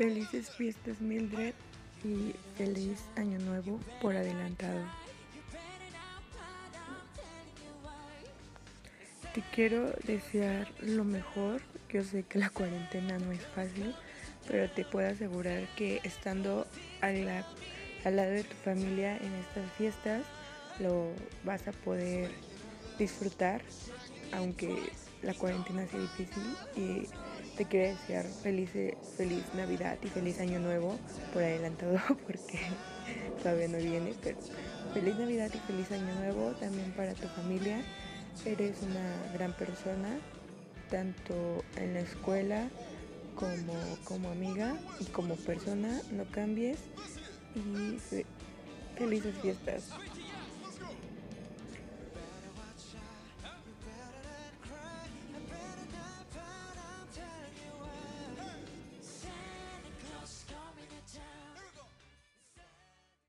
Felices fiestas Mildred y feliz año nuevo por adelantado. Te quiero desear lo mejor. Yo sé que la cuarentena no es fácil, pero te puedo asegurar que estando al, lado de tu familia en estas fiestas lo vas a poder disfrutar, aunque la cuarentena sea difícil. Y te quiero desear feliz, feliz Navidad y feliz Año Nuevo por adelantado, porque todavía no viene, pero feliz Navidad y feliz Año Nuevo también para tu familia. Eres una gran persona, tanto en la escuela como, como amiga y como persona. No cambies y felices fiestas.